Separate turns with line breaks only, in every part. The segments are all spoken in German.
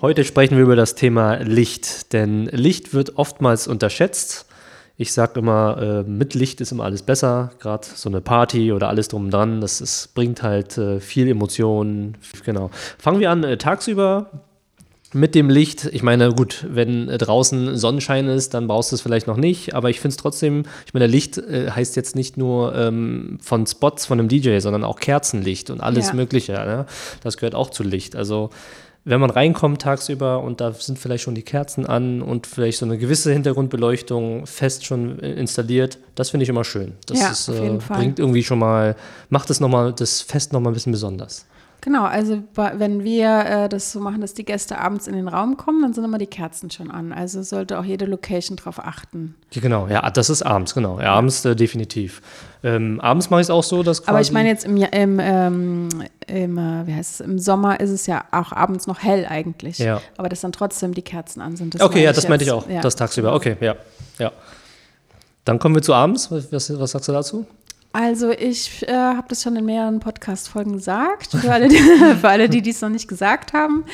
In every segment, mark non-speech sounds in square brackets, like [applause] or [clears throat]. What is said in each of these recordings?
Heute sprechen wir über das Thema Licht, denn Licht wird oftmals unterschätzt. Ich sage immer, äh, mit Licht ist immer alles besser, gerade so eine Party oder alles drum und dran, das ist, bringt halt äh, viel Emotionen. Genau. Fangen wir an äh, tagsüber mit dem Licht. Ich meine, gut, wenn äh, draußen Sonnenschein ist, dann brauchst du es vielleicht noch nicht, aber ich finde es trotzdem, ich meine, Licht äh, heißt jetzt nicht nur ähm, von Spots von einem DJ, sondern auch Kerzenlicht und alles
Ja.
Mögliche. Ne? Das gehört auch zu Licht. Also wenn man reinkommt tagsüber und da sind vielleicht schon die Kerzen an und vielleicht so eine gewisse Hintergrundbeleuchtung fest schon installiert, das finde ich immer schön. Das
Ja,
ist, äh, bringt irgendwie schon mal, macht es nochmal, das Fest nochmal ein bisschen besonders.
Genau, also wenn wir äh, das so machen, dass die Gäste abends in den Raum kommen, dann sind immer die Kerzen schon an. Also sollte auch jede Location drauf achten.
Ja, genau, ja, das ist abends, genau. Ja, abends äh, definitiv. Ähm, abends mache ich es auch so, dass.
Aber ich meine jetzt im, im, ähm, im äh, wie heißt es, im Sommer ist es ja auch abends noch hell eigentlich.
Ja.
Aber dass dann trotzdem die Kerzen an sind.
Okay, ja, das meinte ich auch,
Ja.
das tagsüber. Okay, ja, ja. Dann kommen wir zu abends. Was, was sagst du dazu?
Also ich äh, habe das schon in mehreren Podcast-Folgen gesagt, für [laughs] alle, die, [laughs] für alle, die dies noch nicht gesagt haben.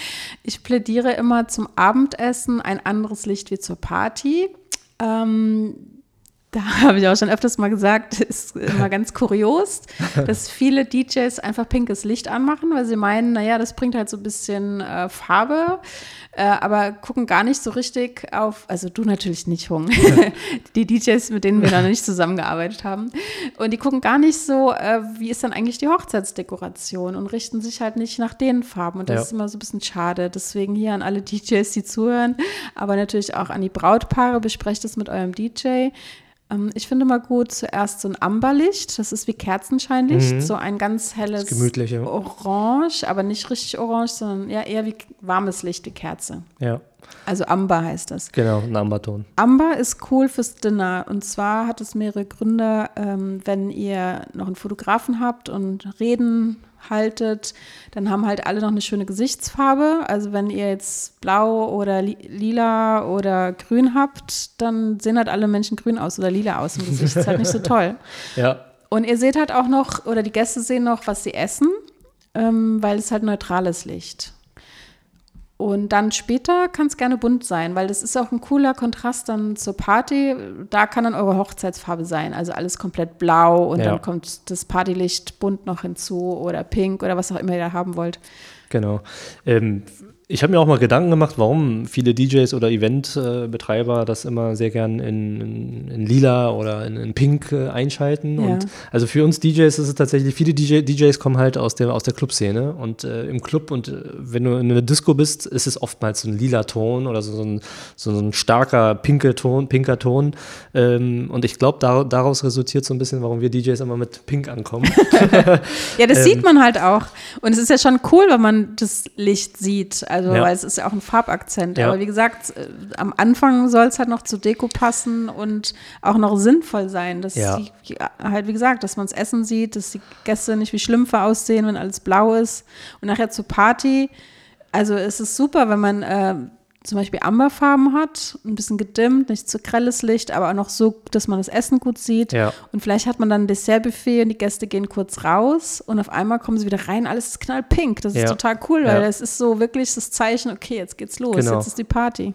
Ich plädiere immer zum Abendessen ein anderes Licht wie zur Party. Ähm, da [laughs] habe ich auch schon öfters mal gesagt, [laughs] ist immer ganz kurios, [laughs] dass viele DJs einfach pinkes Licht anmachen, weil sie meinen, naja, das bringt halt so ein bisschen äh, Farbe, äh, aber gucken gar nicht so richtig auf, also du natürlich nicht, Hung, die DJs, mit denen wir noch nicht zusammengearbeitet haben, und die gucken gar nicht so, äh, wie ist dann eigentlich die Hochzeitsdekoration und richten sich halt nicht nach den Farben und das
Ja.
ist immer so ein bisschen schade. Deswegen hier an alle DJs, die zuhören, aber natürlich auch an die Brautpaare, besprecht es mit eurem DJ. Ähm, Ich finde mal gut, zuerst so ein Amberlicht, das ist wie Kerzenscheinlicht, so ein ganz helles. Orange, aber nicht richtig orange, sondern ja eher wie warmes Licht wie Kerze.
Ja,
Also Amber heißt das.
genau, ein Amberton.
Amber ist cool fürs Dinner und zwar hat es mehrere Gründe, ähm, wenn ihr noch einen Fotografen habt und Reden haltet, dann haben halt alle noch eine schöne Gesichtsfarbe. Also wenn ihr jetzt blau oder li lila oder grün habt, dann sehen halt alle Menschen grün aus oder lila aus im Gesicht. ist halt nicht so [laughs] toll.
Ja,
Und ihr seht halt auch noch, oder die Gäste sehen noch, was sie essen, ähm, weil es halt neutrales Licht. Und dann später kann es gerne bunt sein, weil das ist auch ein cooler Kontrast dann zur Party. Da kann dann eure Hochzeitsfarbe sein, also alles komplett blau und
Ja.
dann kommt das Partylicht bunt noch hinzu oder pink oder was auch immer ihr da haben wollt.
genau. Ähm, ich habe mir auch mal Gedanken gemacht, warum viele DJs oder Eventbetreiber das immer sehr gern in, in, in lila oder in, in pink äh, einschalten.
Ja.
Und also für uns DJs ist es tatsächlich, viele DJ, DJs kommen halt aus der, aus der Clubszene und äh, im Club und äh, wenn du in einer Disco bist, ist es oftmals so ein lila Ton oder so, so, ein, so ein starker pinker Ton, pinker Ton. Ähm, und ich glaube, da, daraus resultiert so ein bisschen, warum wir DJs immer mit Pink ankommen. [laughs]
Ja, das [laughs]
Ähm.
sieht man halt auch. Und es ist ja schon cool, wenn man das Licht sieht. Also,
Ja.
weil es ist ja auch ein Farbakzent.
Ja.
Aber wie gesagt, äh, am Anfang soll es halt noch zur Deko passen und auch noch sinnvoll sein. Dass
Ja.
die, halt, wie gesagt, dass man das Essen sieht, dass die Gäste nicht wie Schlümpfe aussehen, wenn alles blau ist. Und nachher zur Party. Also, es ist super, wenn man äh, zum Beispiel Amberfarben hat, ein bisschen gedimmt, nicht zu grelles Licht, aber auch noch so, dass man das Essen gut sieht.
Ja.
Und vielleicht hat man dann ein Dessertbuffet und die Gäste gehen kurz raus und auf einmal kommen sie wieder rein, alles ist knallpink. Das ist
Ja.
total cool, weil
Ja.
das ist so wirklich das Zeichen, okay, jetzt geht's los,
Genau.
jetzt ist die Party.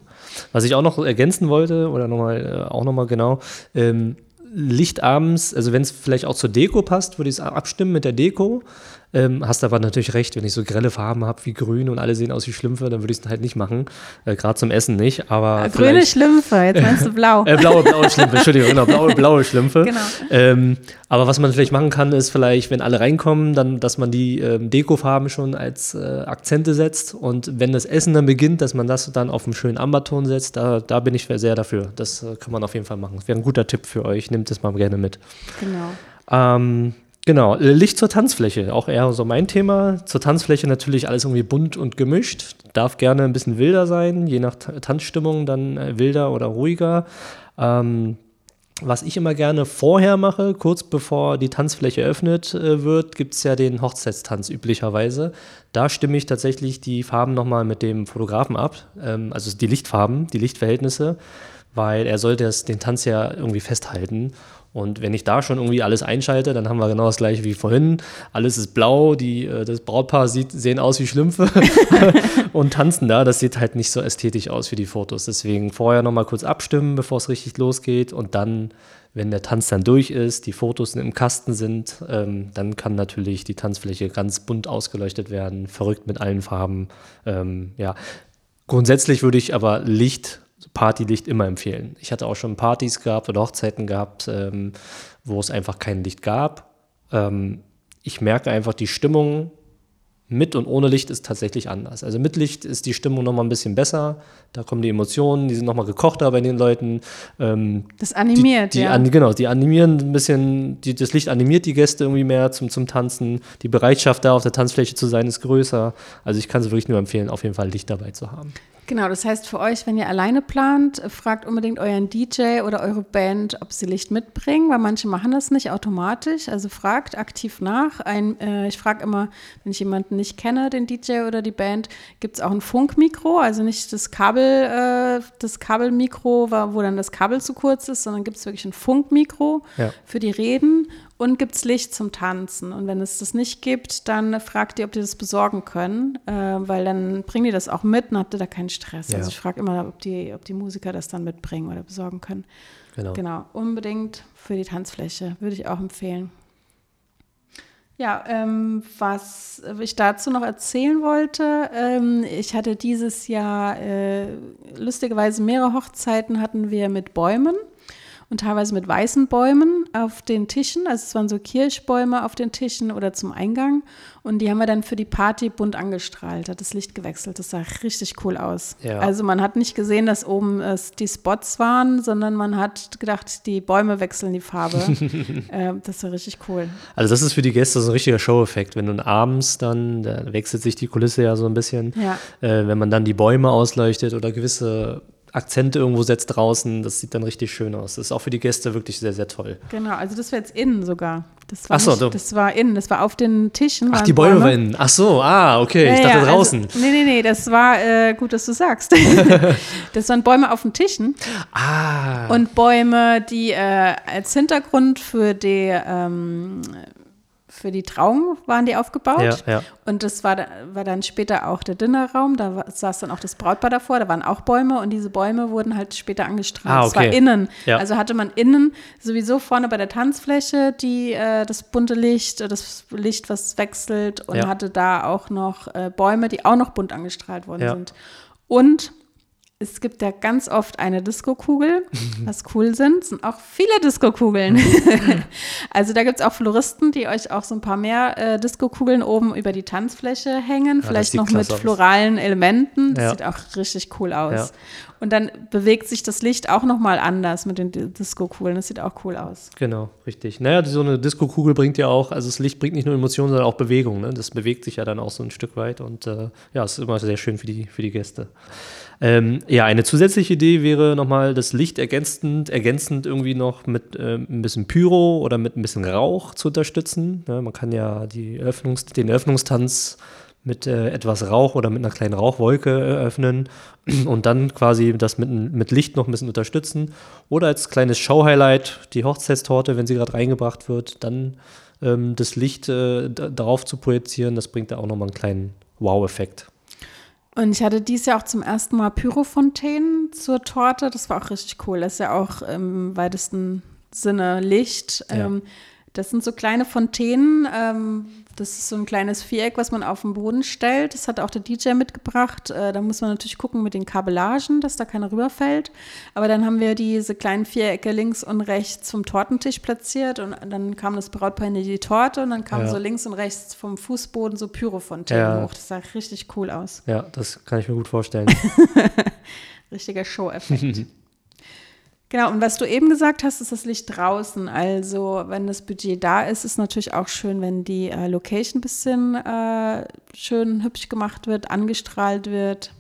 Was ich auch noch ergänzen wollte, oder nochmal, äh, auch nochmal genau, ähm, Licht abends, also wenn es vielleicht auch zur Deko passt, würde ich es abstimmen mit der Deko. Ähm, hast aber natürlich recht, wenn ich so grelle Farben habe wie grün und alle sehen aus wie Schlümpfe, dann würde ich es halt nicht machen. Äh, Gerade zum Essen nicht, aber.
Äh, Grüne Schlümpfe, jetzt meinst du blau. [laughs]
Äh, blaue, blaue Schlümpfe, Entschuldigung, genau, blaue, blaue Schlümpfe.
Genau.
Ähm, aber was man vielleicht machen kann, ist vielleicht, wenn alle reinkommen, dann, dass man die ähm, Dekofarben schon als äh, Akzente setzt und wenn das Essen dann beginnt, dass man das dann auf einen schönen Amberton setzt, da, da bin ich sehr dafür. Das äh, kann man auf jeden Fall machen. Das wäre ein guter Tipp für euch, nehmt das mal gerne mit.
Genau.
Ähm, Genau, äh, Licht zur Tanzfläche, auch eher so mein Thema. Zur Tanzfläche natürlich alles irgendwie bunt und gemischt. Darf gerne ein bisschen wilder sein, je nach Tanzstimmung dann äh, wilder oder ruhiger. Ähm, was ich immer gerne vorher mache, kurz bevor die Tanzfläche eröffnet äh, wird, gibt es ja den Hochzeitstanz üblicherweise. Da stimme ich tatsächlich die Farben nochmal mit dem Fotografen ab, ähm, also die Lichtfarben, die Lichtverhältnisse, weil er sollte das, den Tanz ja irgendwie festhalten. Und wenn ich da schon irgendwie alles einschalte, dann haben wir genau das gleiche wie vorhin. Alles ist blau, die, äh, das Brautpaar sieht, sehen aus wie Schlümpfe [laughs] [laughs] und tanzen da. Das sieht halt nicht so ästhetisch aus wie die Fotos. Deswegen vorher nochmal kurz abstimmen, bevor es richtig losgeht. Und dann, wenn der Tanz dann durch ist, die Fotos im Kasten sind, ähm, dann kann natürlich die Tanzfläche ganz bunt ausgeleuchtet werden, verrückt mit allen Farben. Ähm, ja. Grundsätzlich würde ich aber Licht Partylicht immer empfehlen. Ich hatte auch schon Partys gehabt oder Hochzeiten gehabt, ähm, wo es einfach kein Licht gab. Ähm, ich merke einfach, die Stimmung mit und ohne Licht ist tatsächlich anders. Also mit Licht ist die Stimmung nochmal ein bisschen besser. Da kommen die Emotionen, die sind nochmal gekochter bei den Leuten.
Ähm, das animiert,
die, die
ja.
An, genau, die animieren ein bisschen, die, das Licht animiert die Gäste irgendwie mehr zum, zum Tanzen. Die Bereitschaft da auf der Tanzfläche zu sein ist größer. Also ich kann es wirklich nur empfehlen, auf jeden Fall Licht dabei zu haben.
Genau, das heißt für euch, wenn ihr alleine plant, fragt unbedingt euren DJ oder eure Band, ob sie Licht mitbringen, weil manche machen das nicht automatisch. Also fragt aktiv nach. Ein, äh, ich frage immer, wenn ich jemanden nicht kenne, den DJ oder die Band, gibt es auch ein Funkmikro, also nicht das Kabel, äh, das Kabelmikro, wo dann das Kabel zu kurz ist, sondern gibt es wirklich ein Funkmikro ja. für die Reden und gibt es Licht zum Tanzen. Und wenn es das nicht gibt, dann fragt ihr, ob die das besorgen können, äh, weil dann bringen die das auch mit und habt ihr da keinen Stress. Ja. Also ich frage immer, ob die, ob die Musiker das dann mitbringen oder besorgen können. Genau. Genau, unbedingt für die Tanzfläche, würde ich auch empfehlen. Ja, ähm, was ich dazu noch erzählen wollte, ähm, ich hatte dieses Jahr äh, lustigerweise mehrere Hochzeiten hatten wir mit Bäumen und teilweise mit weißen Bäumen auf den Tischen. Also es waren so Kirschbäume auf den Tischen oder zum Eingang. Und die haben wir dann für die Party bunt angestrahlt, hat das Licht gewechselt. Das sah richtig cool aus. Ja. Also man hat nicht gesehen, dass oben äh, die Spots waren, sondern man hat gedacht, die Bäume wechseln die Farbe. [laughs] äh, das war richtig cool.
Also das ist für die Gäste so ein richtiger Show-Effekt. Wenn du abends dann, da wechselt sich die Kulisse ja so ein bisschen. Ja. Äh, wenn man dann die Bäume ausleuchtet oder gewisse Akzente irgendwo setzt draußen. Das sieht dann richtig schön aus. Das ist auch für die Gäste wirklich sehr, sehr toll.
Genau, also das wäre jetzt innen sogar. Das
war Ach so,
nicht, das war innen, das war auf den Tischen.
Ach, die Bäume waren innen. Ach so, ah, okay, ja, ich dachte ja, also draußen.
Also, nee, nee, nee, das war äh, gut, dass du sagst. [laughs] das waren Bäume auf den Tischen.
Ah.
Und Bäume, die äh, als Hintergrund für die ähm, für die Trauung waren die aufgebaut. Ja, ja. Und das war, war dann später auch der Dinnerraum. Da war, saß dann auch das Brautpaar davor. Da waren auch Bäume und diese Bäume wurden halt später angestrahlt. Ah, okay. Das war innen. Ja. Also hatte man innen sowieso vorne bei der Tanzfläche die, äh, das bunte Licht, das Licht, was wechselt und hatte da auch noch äh, Bäume, die auch noch bunt angestrahlt worden sind. Und es gibt ja ganz oft eine Diskokugel, was cool sind, sind auch viele Diskokugeln. [laughs] also da gibt es auch Floristen, die euch auch so ein paar mehr äh, Diskokugeln oben über die Tanzfläche hängen, ja, vielleicht noch mit floralen Elementen. Das ja. sieht auch richtig cool aus. Ja. Und dann bewegt sich das Licht auch noch mal anders mit den Diskokugeln. Das sieht auch cool aus.
Genau, richtig. Naja, so eine Diskokugel bringt ja auch, also das Licht bringt nicht nur Emotionen, sondern auch Bewegung. Ne? Das bewegt sich ja dann auch so ein Stück weit und äh, ja, es ist immer sehr schön für die, für die Gäste. Ähm, ja, eine zusätzliche Idee wäre nochmal das Licht ergänzend, ergänzend irgendwie noch mit äh, ein bisschen Pyro oder mit ein bisschen Rauch zu unterstützen. Ja, man kann ja die Eröffnungs-, den Eröffnungstanz mit äh, etwas Rauch oder mit einer kleinen Rauchwolke eröffnen [clears throat] und dann quasi das mit, mit Licht noch ein bisschen unterstützen. Oder als kleines Show-Highlight die Hochzeitstorte, wenn sie gerade reingebracht wird, dann ähm, das Licht äh, darauf zu projizieren, das bringt da auch nochmal einen kleinen Wow-Effekt.
Und ich hatte dieses Jahr auch zum ersten Mal Pyrofontänen zur Torte. Das war auch richtig cool. Das ist ja auch im weitesten Sinne Licht. Ja. Ähm, das sind so kleine Fontänen. Das ist so ein kleines Viereck, was man auf den Boden stellt. Das hat auch der DJ mitgebracht. Äh, da muss man natürlich gucken mit den Kabellagen, dass da keiner rüberfällt. Aber dann haben wir diese kleinen Vierecke links und rechts vom Tortentisch platziert und dann kam das Brautpaar in die Torte und dann kam ja. so links und rechts vom Fußboden so Pyrofontänen ja. hoch. Das sah richtig cool aus.
Ja, das kann ich mir gut vorstellen. [laughs]
Richtiger Show-Effekt. [laughs] Genau, und was du eben gesagt hast, ist das Licht draußen. Also, wenn das Budget da ist, ist natürlich auch schön, wenn die äh, Location ein bisschen äh, schön hübsch gemacht wird, angestrahlt wird.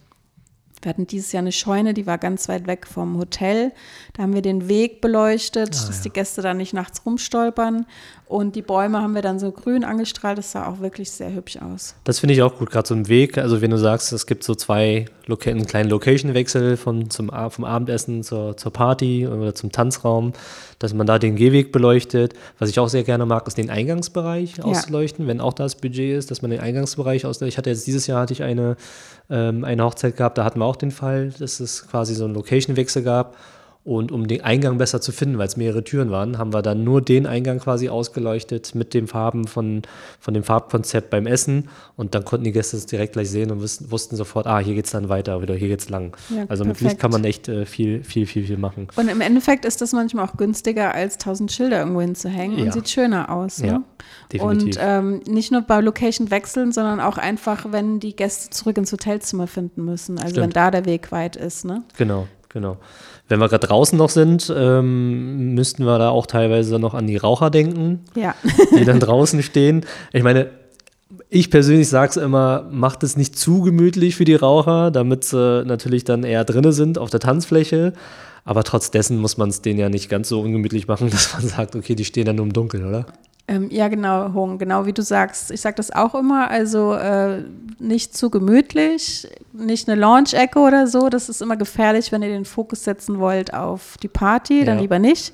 Wir hatten dieses Jahr eine Scheune, die war ganz weit weg vom Hotel. Da haben wir den Weg beleuchtet, ah, dass ja. die Gäste da nicht nachts rumstolpern. Und die Bäume haben wir dann so grün angestrahlt. Das sah auch wirklich sehr hübsch aus.
Das finde ich auch gut, gerade so ein Weg. Also wenn du sagst, es gibt so zwei, Loca einen kleinen Location-Wechsel vom Abendessen zur, zur Party oder zum Tanzraum, dass man da den Gehweg beleuchtet. Was ich auch sehr gerne mag, ist den Eingangsbereich ja. auszuleuchten, wenn auch das Budget ist, dass man den Eingangsbereich ausleuchtet. Ich hatte jetzt dieses Jahr hatte ich eine, ähm, eine Hochzeit gehabt, da hatten wir auch den Fall, dass es quasi so einen Location-Wechsel gab. Und um den Eingang besser zu finden, weil es mehrere Türen waren, haben wir dann nur den Eingang quasi ausgeleuchtet mit den Farben von, von dem Farbkonzept beim Essen. Und dann konnten die Gäste es direkt gleich sehen und wussten, wussten sofort, ah, hier geht es dann weiter oder hier geht es lang. Ja, also perfekt. mit Licht kann man echt äh, viel, viel, viel, viel machen.
Und im Endeffekt ist das manchmal auch günstiger, als tausend Schilder irgendwo hinzuhängen ja. und sieht schöner aus. Ne? Ja, definitiv. Und ähm, nicht nur bei Location wechseln, sondern auch einfach, wenn die Gäste zurück ins Hotelzimmer finden müssen. Also Stimmt. wenn da der Weg weit ist. Ne?
Genau, genau. Wenn wir gerade draußen noch sind, ähm, müssten wir da auch teilweise noch an die Raucher denken,
ja.
die dann draußen stehen. Ich meine, ich persönlich sage es immer, macht es nicht zu gemütlich für die Raucher, damit sie natürlich dann eher drinne sind auf der Tanzfläche. Aber trotz dessen muss man es denen ja nicht ganz so ungemütlich machen, [laughs] dass man sagt, okay, die stehen dann nur im Dunkeln, oder?
Ähm, ja, genau, Hung, genau wie du sagst. Ich sage das auch immer, also äh, nicht zu gemütlich, nicht eine Launch-Ecke oder so. Das ist immer gefährlich, wenn ihr den Fokus setzen wollt auf die Party, dann ja. lieber nicht.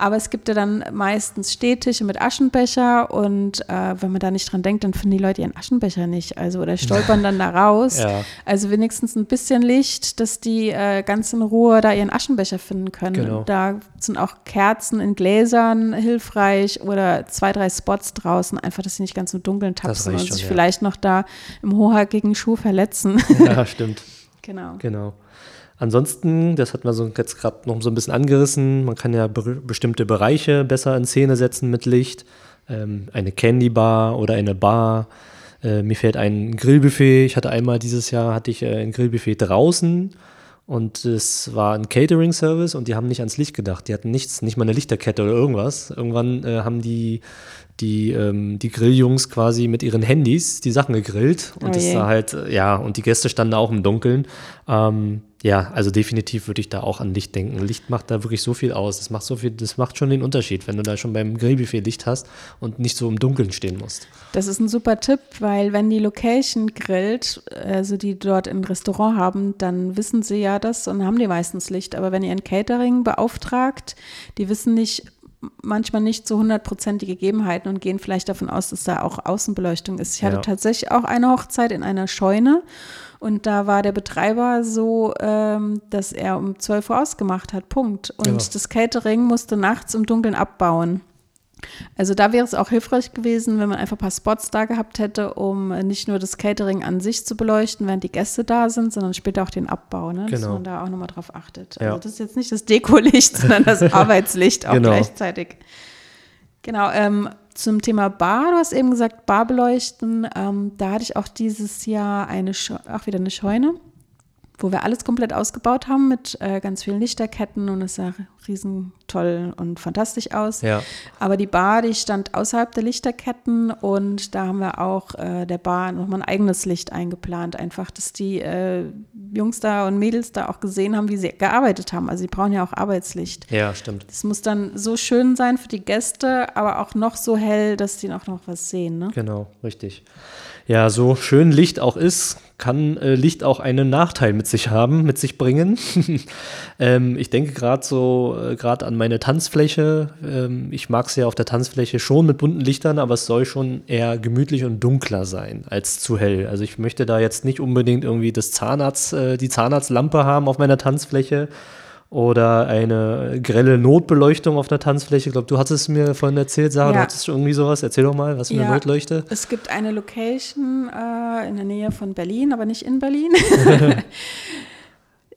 Aber es gibt ja dann meistens Stehtische mit Aschenbecher und äh, wenn man da nicht dran denkt, dann finden die Leute ihren Aschenbecher nicht. Also oder stolpern dann da [laughs] raus. Ja. Also wenigstens ein bisschen Licht, dass die äh, ganz in Ruhe da ihren Aschenbecher finden können. Genau. Da sind auch Kerzen in Gläsern hilfreich oder zwei, drei Spots draußen, einfach, dass sie nicht ganz im Dunkeln tapsen und sich ja. vielleicht noch da im hochhackigen Schuh verletzen. [laughs]
Ja, stimmt. [laughs]
genau.
Genau. Ansonsten, das hat man so jetzt gerade noch so ein bisschen angerissen, man kann ja be bestimmte Bereiche besser in Szene setzen mit Licht. Ähm, eine Candy Bar oder eine Bar. Äh, mir fällt ein Grillbuffet. Ich hatte einmal dieses Jahr hatte ich äh, ein Grillbuffet draußen und es war ein Catering-Service und die haben nicht ans Licht gedacht. Die hatten nichts, nicht mal eine Lichterkette oder irgendwas. Irgendwann äh, haben die die, ähm, die Grilljungs quasi mit ihren Handys die Sachen gegrillt und oh das war halt, ja, und die Gäste standen auch im Dunkeln. Ähm, ja, also definitiv würde ich da auch an Licht denken. Licht macht da wirklich so viel aus. Das macht so viel, das macht schon den Unterschied, wenn du da schon beim Grillbuffet Licht hast und nicht so im Dunkeln stehen musst.
Das ist ein super Tipp, weil wenn die Location grillt, also die dort ein Restaurant haben, dann wissen sie ja das und haben die meistens Licht. Aber wenn ihr ein Catering beauftragt, die wissen nicht, manchmal nicht zu 100 Prozent die Gegebenheiten und gehen vielleicht davon aus, dass da auch Außenbeleuchtung ist. Ich hatte ja. tatsächlich auch eine Hochzeit in einer Scheune und da war der Betreiber so, ähm, dass er um 12 Uhr ausgemacht hat, Punkt. Und ja. das Catering musste nachts im Dunkeln abbauen. Also da wäre es auch hilfreich gewesen, wenn man einfach ein paar Spots da gehabt hätte, um nicht nur das Catering an sich zu beleuchten, während die Gäste da sind, sondern später auch den Abbau, ne? dass genau. man da auch nochmal drauf achtet. Also ja. das ist jetzt nicht das Dekolicht, [laughs] sondern das Arbeitslicht auch genau. gleichzeitig. Genau, ähm, zum Thema Bar, du hast eben gesagt, Bar beleuchten. Ähm, da hatte ich auch dieses Jahr eine, auch wieder eine Scheune wo wir alles komplett ausgebaut haben mit äh, ganz vielen Lichterketten und es sah riesen toll und fantastisch aus.
Ja.
Aber die Bar, die stand außerhalb der Lichterketten und da haben wir auch äh, der Bar nochmal ein eigenes Licht eingeplant. Einfach, dass die äh, Jungs da und Mädels da auch gesehen haben, wie sie gearbeitet haben. Also sie brauchen ja auch Arbeitslicht.
Ja, stimmt.
Das muss dann so schön sein für die Gäste, aber auch noch so hell, dass die auch noch was sehen. Ne?
Genau, richtig. Ja, so schön Licht auch ist, kann äh, Licht auch einen Nachteil mit sich haben, mit sich bringen. [laughs] ähm, ich denke gerade so, äh, gerade an meine Tanzfläche. Ähm, ich mag es ja auf der Tanzfläche schon mit bunten Lichtern, aber es soll schon eher gemütlich und dunkler sein als zu hell. Also ich möchte da jetzt nicht unbedingt irgendwie das Zahnarzt, äh, die Zahnarztlampe haben auf meiner Tanzfläche oder eine grelle Notbeleuchtung auf der Tanzfläche. Ich glaube, du hattest es mir vorhin erzählt, Sarah, ja. du hattest irgendwie sowas. Erzähl doch mal, was für eine ja, Notleuchte.
Es gibt eine Location äh, in der Nähe von Berlin, aber nicht in Berlin. [laughs]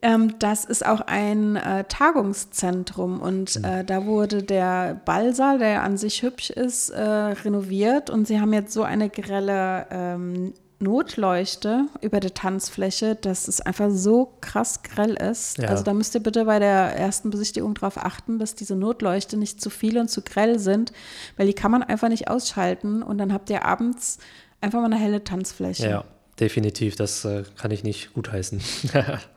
ähm, das ist auch ein äh, Tagungszentrum und mhm. äh, da wurde der Ballsaal, der an sich hübsch ist, äh, renoviert und sie haben jetzt so eine grelle ähm, Notleuchte über der Tanzfläche, dass es einfach so krass grell ist.
Ja.
Also da müsst ihr bitte bei der ersten Besichtigung darauf achten, dass diese Notleuchte nicht zu viel und zu grell sind, weil die kann man einfach nicht ausschalten und dann habt ihr abends einfach mal eine helle Tanzfläche.
Ja, definitiv. Das äh, kann ich nicht gutheißen. [laughs]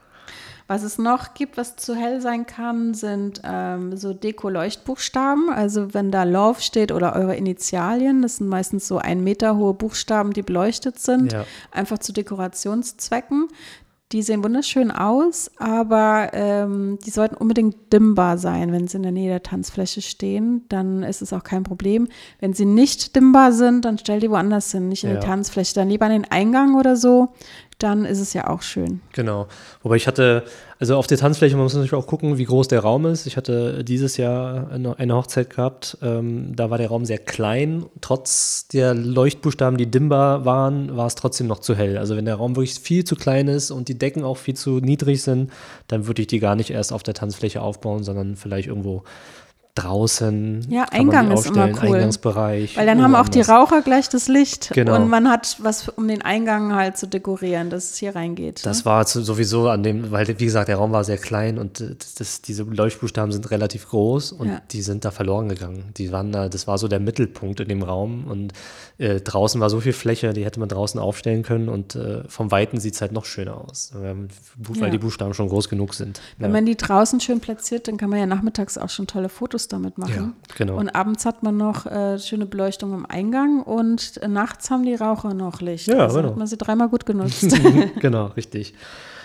Was es noch gibt, was zu hell sein kann, sind ähm, so Deko-Leuchtbuchstaben. Also wenn da Love steht oder eure Initialien, das sind meistens so ein Meter hohe Buchstaben, die beleuchtet sind,
Ja.
einfach zu Dekorationszwecken. Die sehen wunderschön aus, aber ähm, die sollten unbedingt dimmbar sein, wenn sie in der Nähe der Tanzfläche stehen. Dann ist es auch kein Problem. Wenn sie nicht dimmbar sind, dann stellt die woanders hin, nicht in
Ja.
die Tanzfläche. Dann lieber an den Eingang oder so. Dann ist es ja auch schön.
Genau. Wobei ich hatte, also auf der Tanzfläche, man muss natürlich auch gucken, wie groß der Raum ist. Ich hatte dieses Jahr eine, Hochzeit gehabt, ähm, da war der Raum sehr klein. Trotz der Leuchtbuchstaben, die dimmbar waren, war es trotzdem noch zu hell. Also wenn der Raum wirklich viel zu klein ist und die Decken auch viel zu niedrig sind, dann würde ich die gar nicht erst auf der Tanzfläche aufbauen, sondern vielleicht irgendwo draußen.
Ja, Eingang ist immer cool.
Eingangsbereich.
Weil dann haben auch die. Raucher gleich das Licht
Genau.
und man hat was, um den Eingang halt zu dekorieren, dass es hier reingeht.
Das
ne?
war sowieso an dem, weil wie gesagt, der Raum war sehr klein und äh, das, das, diese Leuchtbuchstaben sind relativ groß und
Ja.
die sind da verloren gegangen. Die waren da, das war so der Mittelpunkt in dem Raum und äh, draußen war so viel Fläche, die hätte man draußen aufstellen können und äh, vom Weiten sieht es halt noch schöner aus, weil, weil
Ja.
die Buchstaben schon groß genug sind.
Wenn
ja.
man die draußen schön platziert, dann kann man ja nachmittags auch schon tolle Fotos damit machen.
Ja, genau.
Und abends hat man noch äh, schöne Beleuchtung am Eingang und äh, nachts haben die Raucher noch Licht.
Ja,
also
genau.
hat man sie dreimal gut genutzt. [laughs]
genau, richtig.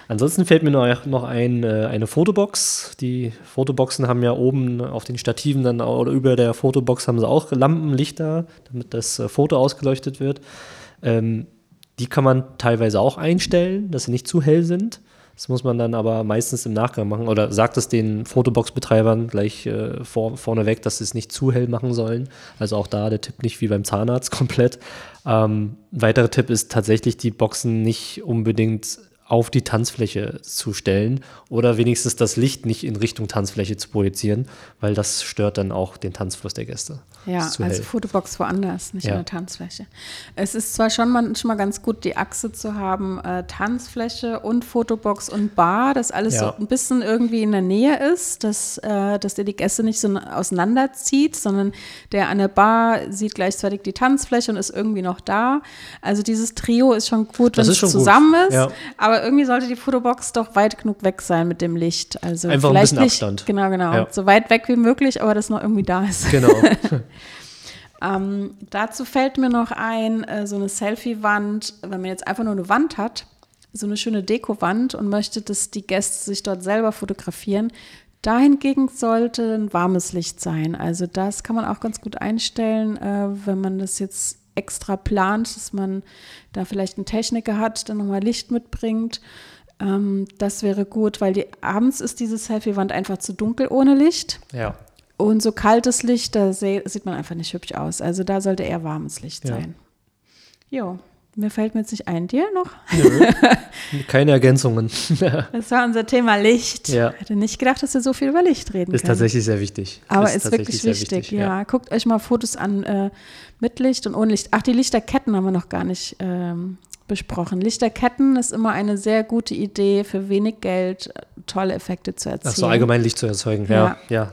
Ansonsten fällt mir noch, ein, äh, eine Fotobox. Die Fotoboxen haben ja oben auf den Stativen dann oder über der Fotobox haben sie auch Lampenlichter, damit das äh, Foto ausgeleuchtet wird. Ähm, die kann man teilweise auch einstellen, dass sie nicht zu hell sind. Das muss man dann aber meistens im Nachgang machen oder sagt es den Fotobox-Betreibern gleich äh, vor, vorneweg, dass sie es nicht zu hell machen sollen. Also auch da der Tipp nicht wie beim Zahnarzt [laughs] komplett. Ähm, weiterer Tipp ist tatsächlich, die Boxen nicht unbedingt auf die Tanzfläche zu stellen oder wenigstens das Licht nicht in Richtung Tanzfläche zu projizieren, weil das stört dann auch den Tanzfluss der Gäste.
Ja, also
hell.
Fotobox woanders, nicht
Ja.
in der Tanzfläche. Es ist zwar schon manchmal ganz gut, die Achse zu haben, äh, Tanzfläche und Fotobox und Bar, dass alles
Ja.
so ein bisschen irgendwie in der Nähe ist, dass, äh, dass der die Gäste nicht so auseinanderzieht, sondern der an der Bar sieht gleichzeitig die Tanzfläche und ist irgendwie noch da. Also dieses Trio ist schon gut, wenn es
schon gut.
zusammen ist,
Ja.
aber irgendwie sollte die Fotobox doch weit genug weg sein mit dem Licht. Also
Einfach ein
vielleicht
bisschen
nicht,
Abstand.
Genau, genau. So weit weg wie möglich, aber dass noch irgendwie da ist.
Genau. [laughs]
Ähm, dazu fällt mir noch ein, äh, so eine Selfie-Wand, wenn man jetzt einfach nur eine Wand hat, so eine schöne Deko-Wand und möchte, dass die Gäste sich dort selber fotografieren. Dahingegen sollte ein warmes Licht sein. Also das kann man auch ganz gut einstellen, äh, wenn man das jetzt extra plant, dass man da vielleicht einen Techniker hat, der nochmal Licht mitbringt. Ähm, das wäre gut, weil die, abends ist diese Selfie-Wand einfach zu dunkel ohne Licht.
ja.
Und so kaltes Licht, da sieht man einfach nicht hübsch aus. Also da sollte eher warmes Licht
Ja.
sein. Jo, mir fällt mir jetzt nicht ein. Dir noch? [laughs]
Keine Ergänzungen. [laughs]
Das war unser Thema Licht.
Ja.
Hätte nicht gedacht, dass wir so viel über Licht reden
Ist
können.
tatsächlich sehr wichtig.
Aber ist,
tatsächlich
wirklich
sehr
wichtig, ja. Guckt euch mal Fotos an äh, mit Licht und ohne Licht. Ach, die Lichterketten haben wir noch gar nicht ähm, besprochen. Lichterketten ist immer eine sehr gute Idee, für wenig Geld äh, tolle Effekte zu erzielen.
Ach so, allgemein Licht zu erzeugen. Ja, ja.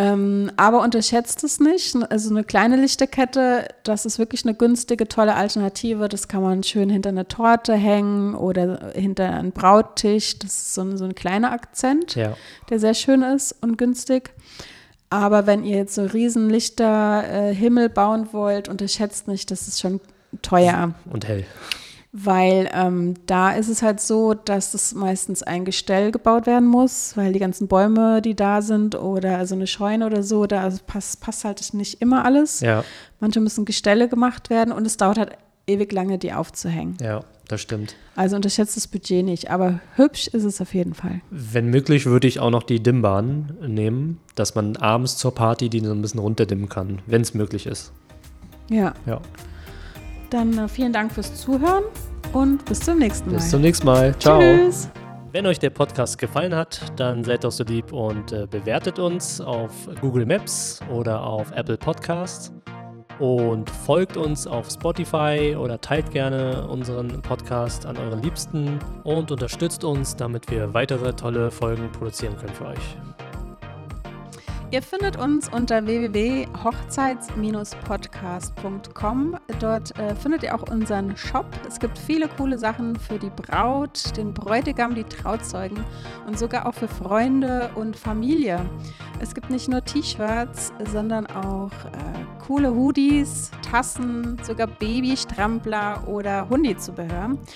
Ähm, aber unterschätzt es nicht. Also eine kleine Lichterkette, das ist wirklich eine günstige, tolle Alternative. Das kann man schön hinter eine Torte hängen oder hinter einen Brauttisch. Das ist so ein, so ein kleiner Akzent,
ja.
der sehr schön ist und günstig. Aber wenn ihr jetzt so Riesenlichter äh, Himmel bauen wollt, unterschätzt nicht, das ist schon teuer.
Und hell.
Weil ähm, da ist es halt so, dass es meistens ein Gestell gebaut werden muss, weil die ganzen Bäume, die da sind, oder so eine Scheune oder so, da passt, passt halt nicht immer alles.
Ja,
Manche müssen Gestelle gemacht werden und es dauert halt ewig lange, die aufzuhängen.
ja, das stimmt.
Also unterschätzt das Budget nicht, aber hübsch ist es auf jeden Fall.
Wenn möglich, würde ich auch noch die Dimmbahn nehmen, dass man abends zur Party die so ein bisschen runterdimmen kann, wenn es möglich ist.
Ja,
Ja.
Dann äh, vielen Dank fürs Zuhören und bis zum nächsten Mal.
Bis zum nächsten Mal. Ciao.
Tschüss.
Wenn euch der Podcast gefallen hat, dann seid doch so lieb und äh, bewertet uns auf Google Maps oder auf Apple Podcasts. Und folgt uns auf Spotify oder teilt gerne unseren Podcast an euren Liebsten und unterstützt uns, damit wir weitere tolle Folgen produzieren können für euch.
Ihr findet uns unter www.hochzeits-podcast.com. Dort äh, findet ihr auch unseren Shop. Es gibt viele coole Sachen für die Braut, den Bräutigam, die Trauzeugen und sogar auch für Freunde und Familie. Es gibt nicht nur T-Shirts, sondern auch äh, coole Hoodies, Tassen, sogar Babystrampler oder Hundizubehör.